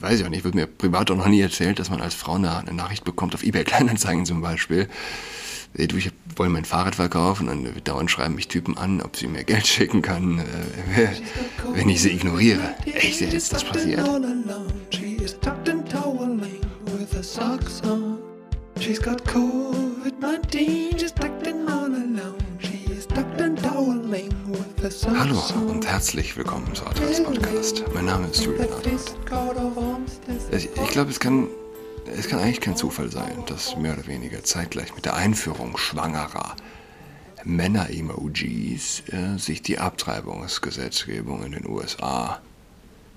weiß ich auch nicht, wird mir privat auch noch nie erzählt, dass man als Frau eine, eine Nachricht bekommt, auf eBay Kleinanzeigen zum Beispiel. Ey, du, ich wollte mein Fahrrad verkaufen und dauernd schreiben mich Typen an, ob sie mir Geld schicken kann, äh, wenn ich sie ignoriere. Echt, ist das passiert? She's got COVID-19, Hallo und herzlich willkommen zu Atlas Podcast. Mein Name ist Julian. Ich, ich glaube, es kann, es kann eigentlich kein Zufall sein, dass mehr oder weniger zeitgleich mit der Einführung schwangerer Männer-Emojis äh, sich die Abtreibungsgesetzgebung in den USA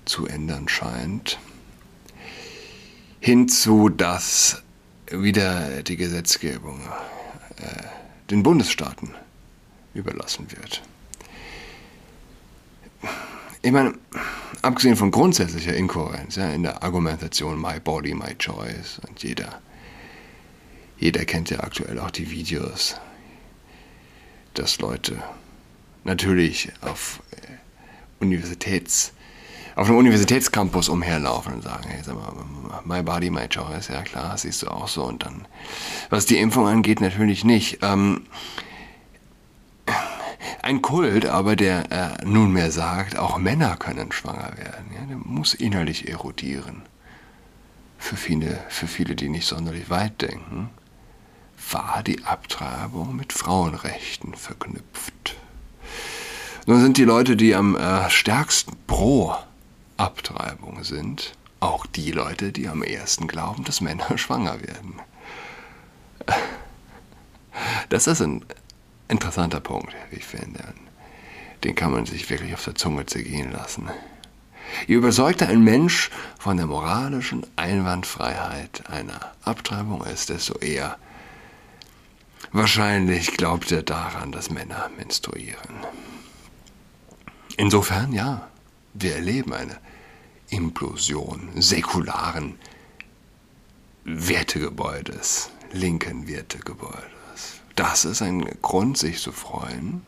zu ändern scheint. Hinzu, dass wieder die Gesetzgebung äh, den Bundesstaaten überlassen wird. Ich meine, abgesehen von grundsätzlicher Inkohärenz ja, in der Argumentation My Body, My Choice und jeder, jeder kennt ja aktuell auch die Videos, dass Leute natürlich auf äh, Universitäts auf einem Universitätscampus umherlaufen und sagen, hey, sag mal, my body, my choice, ja klar, siehst du auch so. Und dann, was die Impfung angeht, natürlich nicht. Ähm, ein Kult, aber der äh, nunmehr sagt, auch Männer können schwanger werden. Ja? Der muss innerlich erodieren. Für viele, für viele, die nicht sonderlich weit denken, war die Abtreibung mit Frauenrechten verknüpft. Nun sind die Leute, die am äh, stärksten pro Abtreibung sind, auch die Leute, die am ersten glauben, dass Männer schwanger werden. Das ist ein interessanter Punkt, wie ich finde. Den kann man sich wirklich auf der Zunge zergehen lassen. Je überzeugter ein Mensch von der moralischen Einwandfreiheit einer Abtreibung ist, desto eher wahrscheinlich glaubt er daran, dass Männer menstruieren. Insofern, ja, wir erleben eine Implosion säkularen Wertegebäudes, linken Wertegebäudes. Das ist ein Grund, sich zu freuen.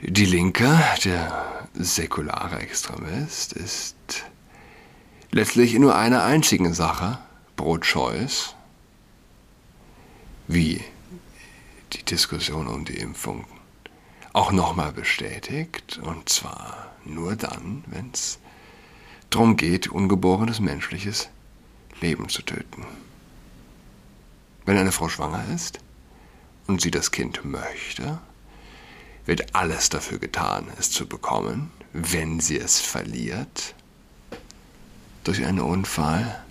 Die Linke, der säkulare Extremist, ist letztlich in nur einer einzigen Sache, Pro-Choice, wie die Diskussion um die Impfung auch nochmal bestätigt, und zwar nur dann, wenn es darum geht, ungeborenes menschliches Leben zu töten. Wenn eine Frau schwanger ist und sie das Kind möchte, wird alles dafür getan, es zu bekommen. Wenn sie es verliert, durch einen Unfall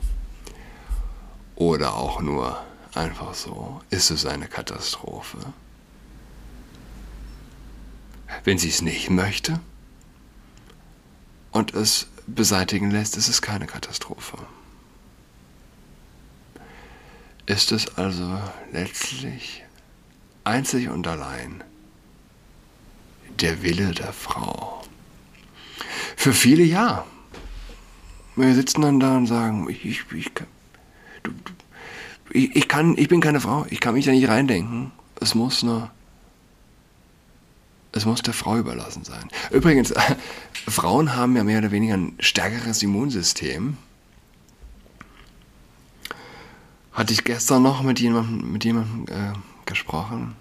oder auch nur einfach so, ist es eine Katastrophe. Wenn sie es nicht möchte und es beseitigen lässt, ist es keine Katastrophe ist es also letztlich einzig und allein der Wille der Frau. Für viele ja. Wir sitzen dann da und sagen, ich, ich, ich, du, ich, ich, kann, ich bin keine Frau, ich kann mich da nicht reindenken. Es muss nur, es muss der Frau überlassen sein. Übrigens, Frauen haben ja mehr oder weniger ein stärkeres Immunsystem hatte ich gestern noch mit jemandem, mit jemandem äh, gesprochen.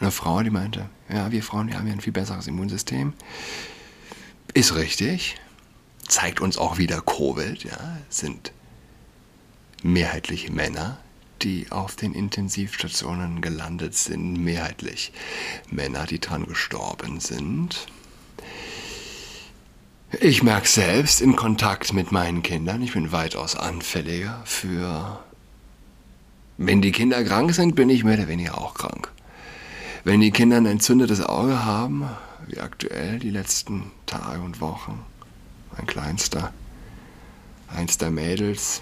Eine Frau, die meinte, ja, wir Frauen, wir haben ja ein viel besseres Immunsystem. Ist richtig. Zeigt uns auch wieder Covid, ja. Es sind mehrheitlich Männer, die auf den Intensivstationen gelandet sind. Mehrheitlich Männer, die dran gestorben sind. Ich merke selbst in Kontakt mit meinen Kindern, ich bin weitaus anfälliger für... Wenn die Kinder krank sind, bin ich mehr oder weniger auch krank. Wenn die Kinder ein entzündetes Auge haben, wie aktuell die letzten Tage und Wochen, mein Kleinster, eins der Mädels,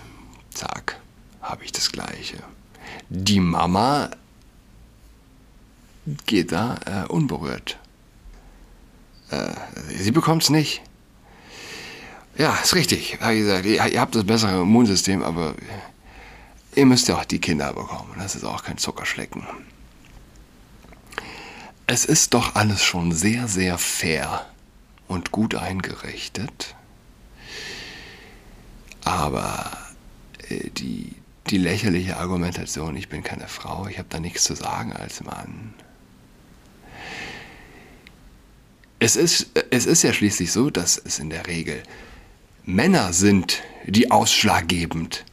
zack, habe ich das Gleiche. Die Mama geht da äh, unberührt. Äh, sie bekommt es nicht. Ja, ist richtig. Wie gesagt, ihr habt das bessere Immunsystem, aber ihr müsst ja auch die Kinder bekommen. Das ist auch kein Zuckerschlecken. Es ist doch alles schon sehr, sehr fair und gut eingerichtet. Aber äh, die, die lächerliche Argumentation, ich bin keine Frau, ich habe da nichts zu sagen als Mann. Es ist, es ist ja schließlich so, dass es in der Regel Männer sind, die ausschlaggebend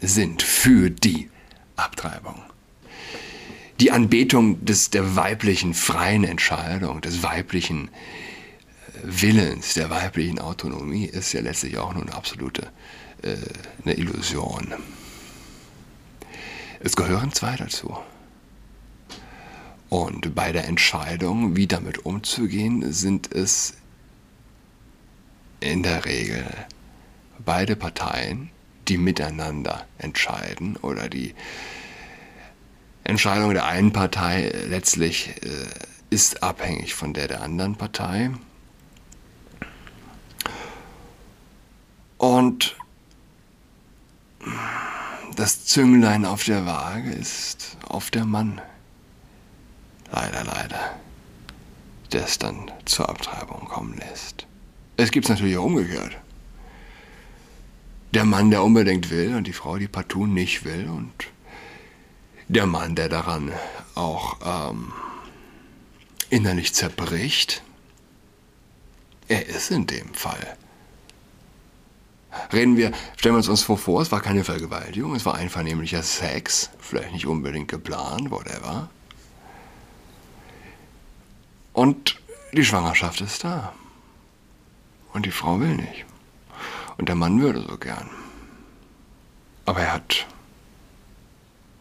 sind für die Abtreibung. Die Anbetung des, der weiblichen freien Entscheidung, des weiblichen äh, Willens, der weiblichen Autonomie ist ja letztlich auch nur eine absolute äh, eine Illusion. Es gehören zwei dazu. Und bei der Entscheidung, wie damit umzugehen, sind es in der Regel beide Parteien, die miteinander entscheiden oder die Entscheidung der einen Partei letztlich äh, ist abhängig von der der anderen Partei. Und das Zünglein auf der Waage ist auf der Mann. Leider, leider. Der es dann zur Abtreibung kommen lässt. Es gibt es natürlich auch umgekehrt. Der Mann, der unbedingt will und die Frau, die partout nicht will und der Mann, der daran auch ähm, innerlich zerbricht, er ist in dem Fall. Reden wir, stellen wir uns vor, es war keine Vergewaltigung, es war einvernehmlicher Sex, vielleicht nicht unbedingt geplant, whatever. Und die Schwangerschaft ist da. Und die Frau will nicht. Und der Mann würde so gern. Aber er hat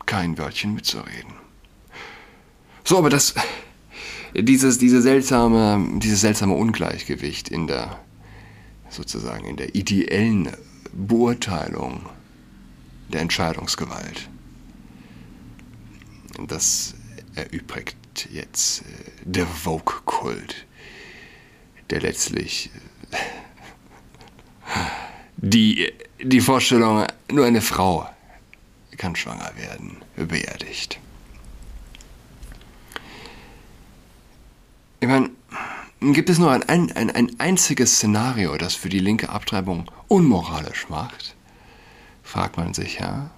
kein Wörtchen mitzureden. So, aber das, dieses, diese seltsame, dieses seltsame Ungleichgewicht in der, sozusagen in der ideellen Beurteilung der Entscheidungsgewalt, das erübrigt jetzt äh, der Vogue-Kult, der letztlich die, die Vorstellung, nur eine Frau kann schwanger werden, beerdigt. Ich meine, gibt es nur ein, ein, ein einziges Szenario, das für die linke Abtreibung unmoralisch macht? Fragt man sich, ja.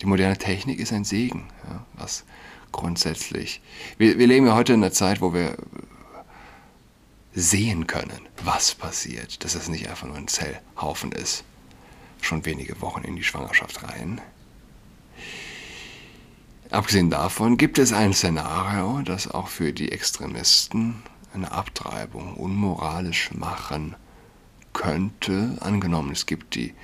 Die moderne Technik ist ein Segen, ja, was grundsätzlich. Wir, wir leben ja heute in einer Zeit, wo wir sehen können, was passiert, dass es nicht einfach nur ein Zellhaufen ist. Schon wenige Wochen in die Schwangerschaft rein. Abgesehen davon gibt es ein Szenario, das auch für die Extremisten eine Abtreibung unmoralisch machen könnte. Angenommen, es gibt die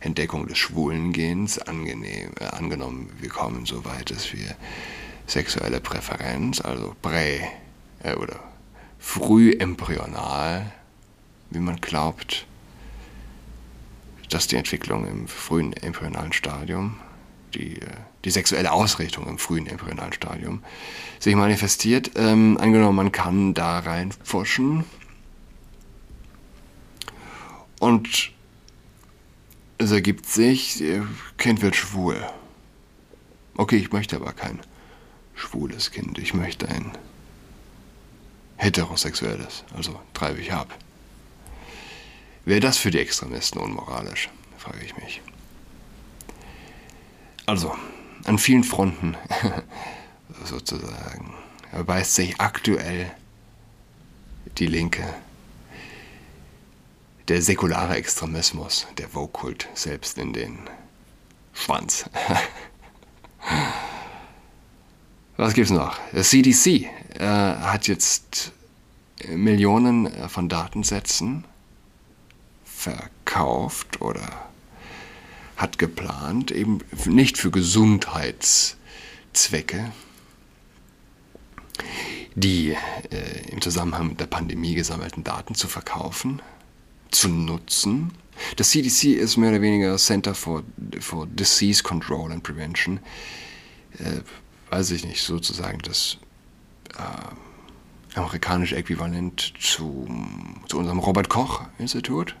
Entdeckung des Schwulengens, angenehm, äh, angenommen, wir kommen so weit, dass wir sexuelle Präferenz, also prä äh, oder früh embryonal, wie man glaubt, dass die Entwicklung im frühen embryonalen Stadium, die, äh, die sexuelle Ausrichtung im frühen embryonalen Stadium sich manifestiert. Ähm, angenommen, man kann da reinpfuschen und es ergibt sich, Kind wird schwul. Okay, ich möchte aber kein schwules Kind. Ich möchte ein heterosexuelles, also treibe ich ab. Wäre das für die Extremisten unmoralisch, frage ich mich. Also, an vielen Fronten sozusagen erweist sich aktuell die Linke, der säkulare Extremismus, der Vokult selbst in den Schwanz. Was gibt's noch? Das CDC äh, hat jetzt Millionen äh, von Datensätzen verkauft oder hat geplant, eben nicht für Gesundheitszwecke, die äh, im Zusammenhang mit der Pandemie gesammelten Daten zu verkaufen, zu nutzen. Das CDC ist mehr oder weniger Center for, for Disease Control and Prevention. Äh, weiß ich nicht, sozusagen das äh, amerikanische Äquivalent zu, zu unserem Robert Koch Institut.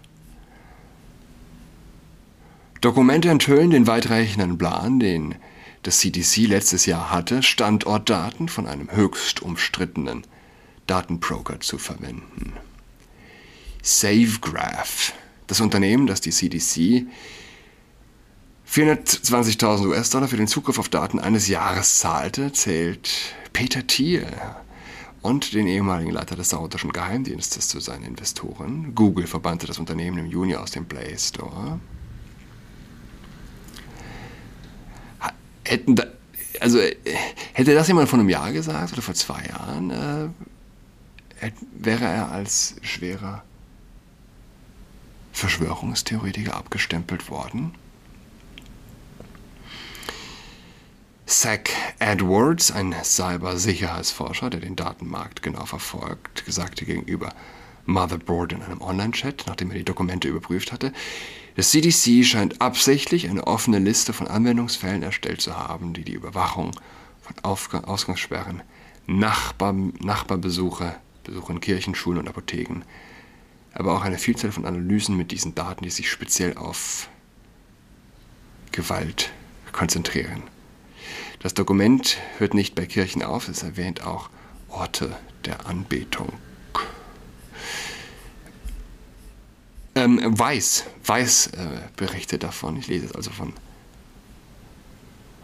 Dokumente enthüllen den weitreichenden Plan, den das CDC letztes Jahr hatte, Standortdaten von einem höchst umstrittenen Datenbroker zu verwenden. SaveGraph, das Unternehmen, das die CDC 420.000 US-Dollar für den Zugriff auf Daten eines Jahres zahlte, zählt Peter Thiel und den ehemaligen Leiter des saudischen Geheimdienstes zu seinen Investoren. Google verbannte das Unternehmen im Juni aus dem Play Store. Hätten da, also hätte das jemand vor einem Jahr gesagt oder vor zwei Jahren, äh, wäre er als schwerer Verschwörungstheoretiker abgestempelt worden. Zach Edwards, ein Cybersicherheitsforscher, der den Datenmarkt genau verfolgt, sagte gegenüber Motherboard in einem Online-Chat, nachdem er die Dokumente überprüft hatte, das CDC scheint absichtlich eine offene Liste von Anwendungsfällen erstellt zu haben, die die Überwachung von Aufgang Ausgangssperren, Nachbar Nachbarbesuche, Besuche in Kirchen, Schulen und Apotheken, aber auch eine Vielzahl von Analysen mit diesen Daten, die sich speziell auf Gewalt konzentrieren. Das Dokument hört nicht bei Kirchen auf, es erwähnt auch Orte der Anbetung. Ähm, Weiß, Weiß äh, berichtet davon, ich lese es also von,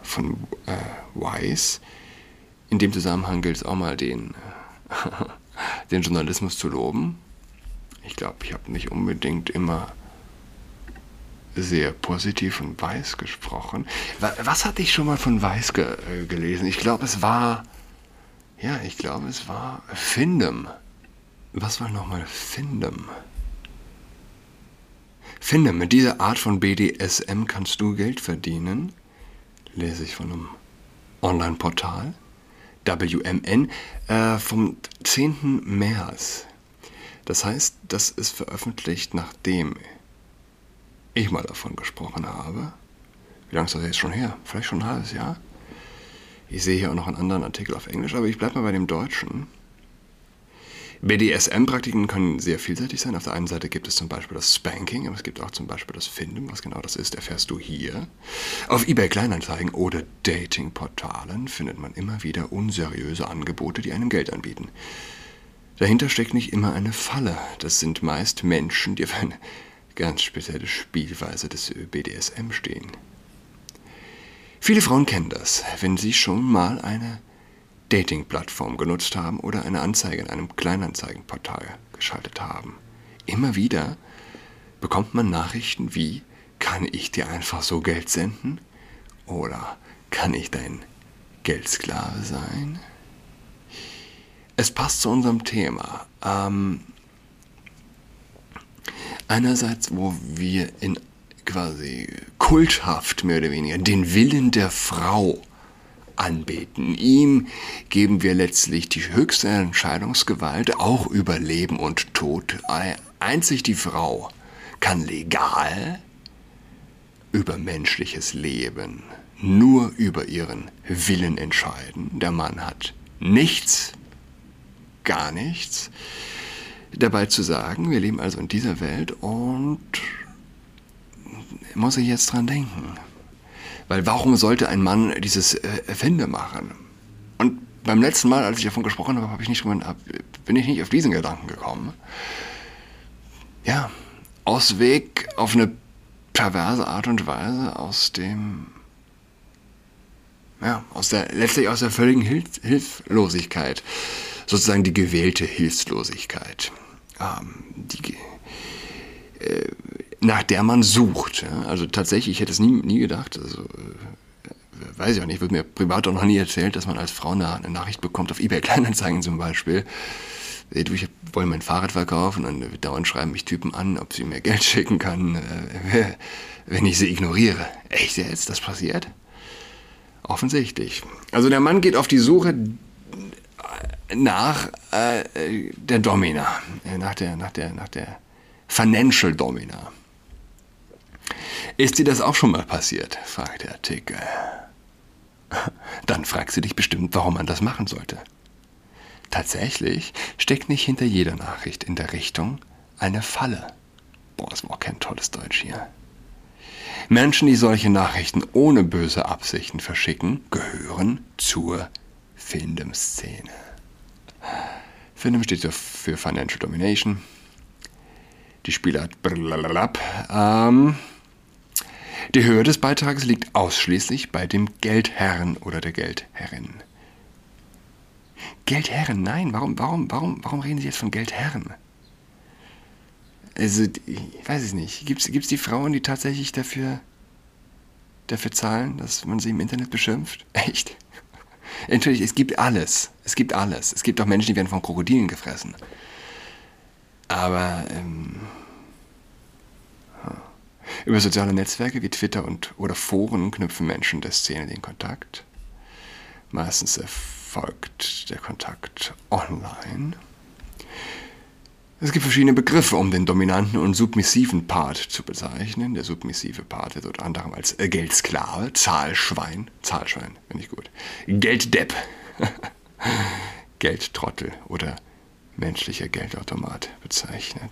von äh, Weiß. In dem Zusammenhang gilt es auch mal den, den Journalismus zu loben. Ich glaube, ich habe nicht unbedingt immer sehr positiv von Weiß gesprochen. Was hatte ich schon mal von Weiß ge äh, gelesen? Ich glaube, es war. Ja, ich glaube, es war Findem. Was war nochmal Findem? Findem, mit dieser Art von BDSM kannst du Geld verdienen. Lese ich von einem Online-Portal. WMN äh, vom 10. März. Das heißt, das ist veröffentlicht, nachdem ich mal davon gesprochen habe. Wie lange ist das jetzt schon her? Vielleicht schon ein halbes Jahr? Ich sehe hier auch noch einen anderen Artikel auf Englisch, aber ich bleibe mal bei dem Deutschen. BDSM-Praktiken können sehr vielseitig sein. Auf der einen Seite gibt es zum Beispiel das Spanking, aber es gibt auch zum Beispiel das Finden. Was genau das ist, erfährst du hier. Auf eBay Kleinanzeigen oder Datingportalen findet man immer wieder unseriöse Angebote, die einem Geld anbieten. Dahinter steckt nicht immer eine Falle. Das sind meist Menschen, die auf eine ganz spezielle Spielweise des BDSM stehen. Viele Frauen kennen das, wenn sie schon mal eine Dating-Plattform genutzt haben oder eine Anzeige in einem Kleinanzeigenportal geschaltet haben. Immer wieder bekommt man Nachrichten wie, kann ich dir einfach so Geld senden? Oder kann ich dein Geldsklave sein? Es passt zu unserem Thema. Ähm, Einerseits, wo wir in quasi kulthaft mehr oder weniger den Willen der Frau anbeten. Ihm geben wir letztlich die höchste Entscheidungsgewalt, auch über Leben und Tod. Einzig die Frau kann legal über menschliches Leben, nur über ihren Willen entscheiden. Der Mann hat nichts, gar nichts dabei zu sagen. Wir leben also in dieser Welt und muss ich jetzt dran denken. Weil warum sollte ein Mann dieses äh, Erfinder machen? Und beim letzten Mal, als ich davon gesprochen habe, habe ich nicht, bin ich nicht auf diesen Gedanken gekommen. Ja, Ausweg auf eine perverse Art und Weise aus dem, ja, aus der, letztlich aus der völligen Hilf Hilflosigkeit. Sozusagen die gewählte Hilflosigkeit ähm, die, äh, nach der man sucht. Ja? Also tatsächlich, ich hätte es nie, nie gedacht, also, äh, weiß ich auch nicht, wird mir privat auch noch nie erzählt, dass man als Frau eine, eine Nachricht bekommt, auf eBay Kleinanzeigen zum Beispiel. Du, ich wollte mein Fahrrad verkaufen und dauernd schreiben mich Typen an, ob sie mir Geld schicken kann, äh, wenn ich sie ignoriere. Echt jetzt? Das passiert? Offensichtlich. Also der Mann geht auf die Suche nach äh, der Domina, äh, nach der, nach der, nach der Financial Domina. Ist dir das auch schon mal passiert? fragt der Artikel. Dann fragst du dich bestimmt, warum man das machen sollte. Tatsächlich steckt nicht hinter jeder Nachricht in der Richtung eine Falle. Boah, das war auch kein tolles Deutsch hier. Menschen, die solche Nachrichten ohne böse Absichten verschicken, gehören zur Findem-Szene. FINDEM steht für Financial Domination. Die Spielart. Ähm, Die Höhe des Beitrags liegt ausschließlich bei dem Geldherrn oder der Geldherrin. Geldherren, nein, warum, warum, warum, warum reden Sie jetzt von Geldherren? Also, ich weiß es nicht. Gibt es die Frauen, die tatsächlich dafür, dafür zahlen, dass man sie im Internet beschimpft? Echt? Natürlich, es gibt alles. Es gibt alles. Es gibt auch Menschen, die werden von Krokodilen gefressen. Aber ähm, über soziale Netzwerke wie Twitter und oder Foren knüpfen Menschen der Szene den Kontakt. Meistens erfolgt der Kontakt online. Es gibt verschiedene Begriffe, um den dominanten und submissiven Part zu bezeichnen. Der submissive Part wird unter anderem als Geldsklave, Zahlschwein, Zahlschwein, finde ich gut, Gelddepp, Geldtrottel oder menschlicher Geldautomat bezeichnet.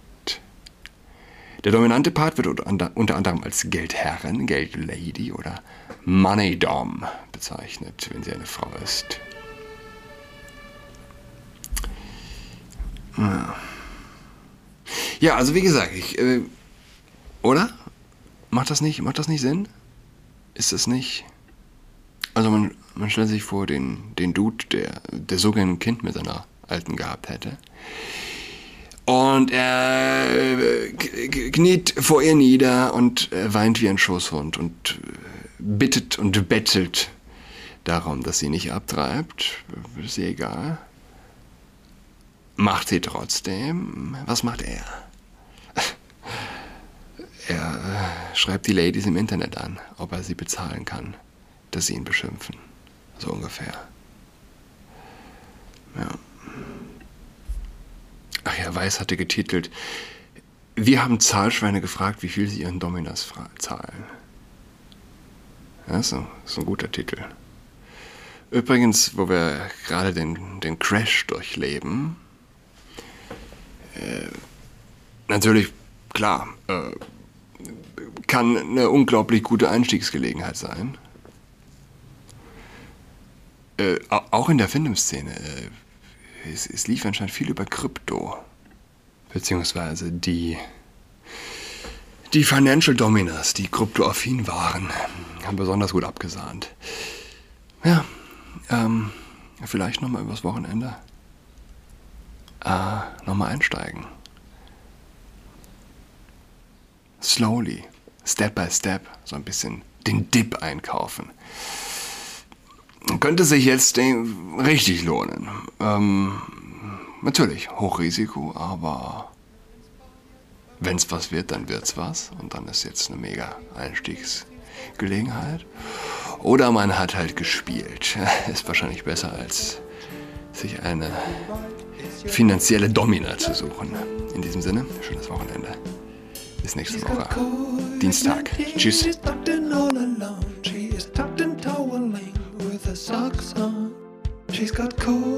Der dominante Part wird unter anderem als Geldherrin, Geldlady oder Money Dom bezeichnet, wenn sie eine Frau ist. Ja. Ja, also wie gesagt, ich, äh, oder? Macht das nicht, macht das nicht Sinn? Ist das nicht? Also man, man stellt sich vor, den, den Dude, der, der so gern ein Kind mit seiner Alten gehabt hätte. Und er äh, kniet vor ihr nieder und äh, weint wie ein Schoßhund und äh, bittet und bettelt darum, dass sie nicht abtreibt. Ist ihr egal. Macht sie trotzdem. Was macht er? Er äh, schreibt die Ladies im Internet an, ob er sie bezahlen kann, dass sie ihn beschimpfen. So ungefähr. Ja. Ach ja, Weiß hatte getitelt, wir haben Zahlschweine gefragt, wie viel sie ihren Dominas zahlen. Ja, so, so ein guter Titel. Übrigens, wo wir gerade den, den Crash durchleben, äh, natürlich, klar, äh, kann eine unglaublich gute Einstiegsgelegenheit sein. Äh, auch in der Findungsszene. Äh, es, es lief anscheinend viel über Krypto. Beziehungsweise die, die Financial Dominers, die kryptoaffin waren, haben besonders gut abgesahnt. Ja, ähm, vielleicht nochmal übers Wochenende äh, nochmal einsteigen. Slowly, step by step, so ein bisschen den Dip einkaufen. Könnte sich jetzt richtig lohnen. Ähm, natürlich, Hochrisiko, aber wenn es was wird, dann wird es was. Und dann ist jetzt eine mega Einstiegsgelegenheit. Oder man hat halt gespielt. Ist wahrscheinlich besser, als sich eine finanzielle Domina zu suchen. In diesem Sinne, schönes Wochenende. Bis nächste Woche. Dienstag. Tschüss. She's got COVID-19,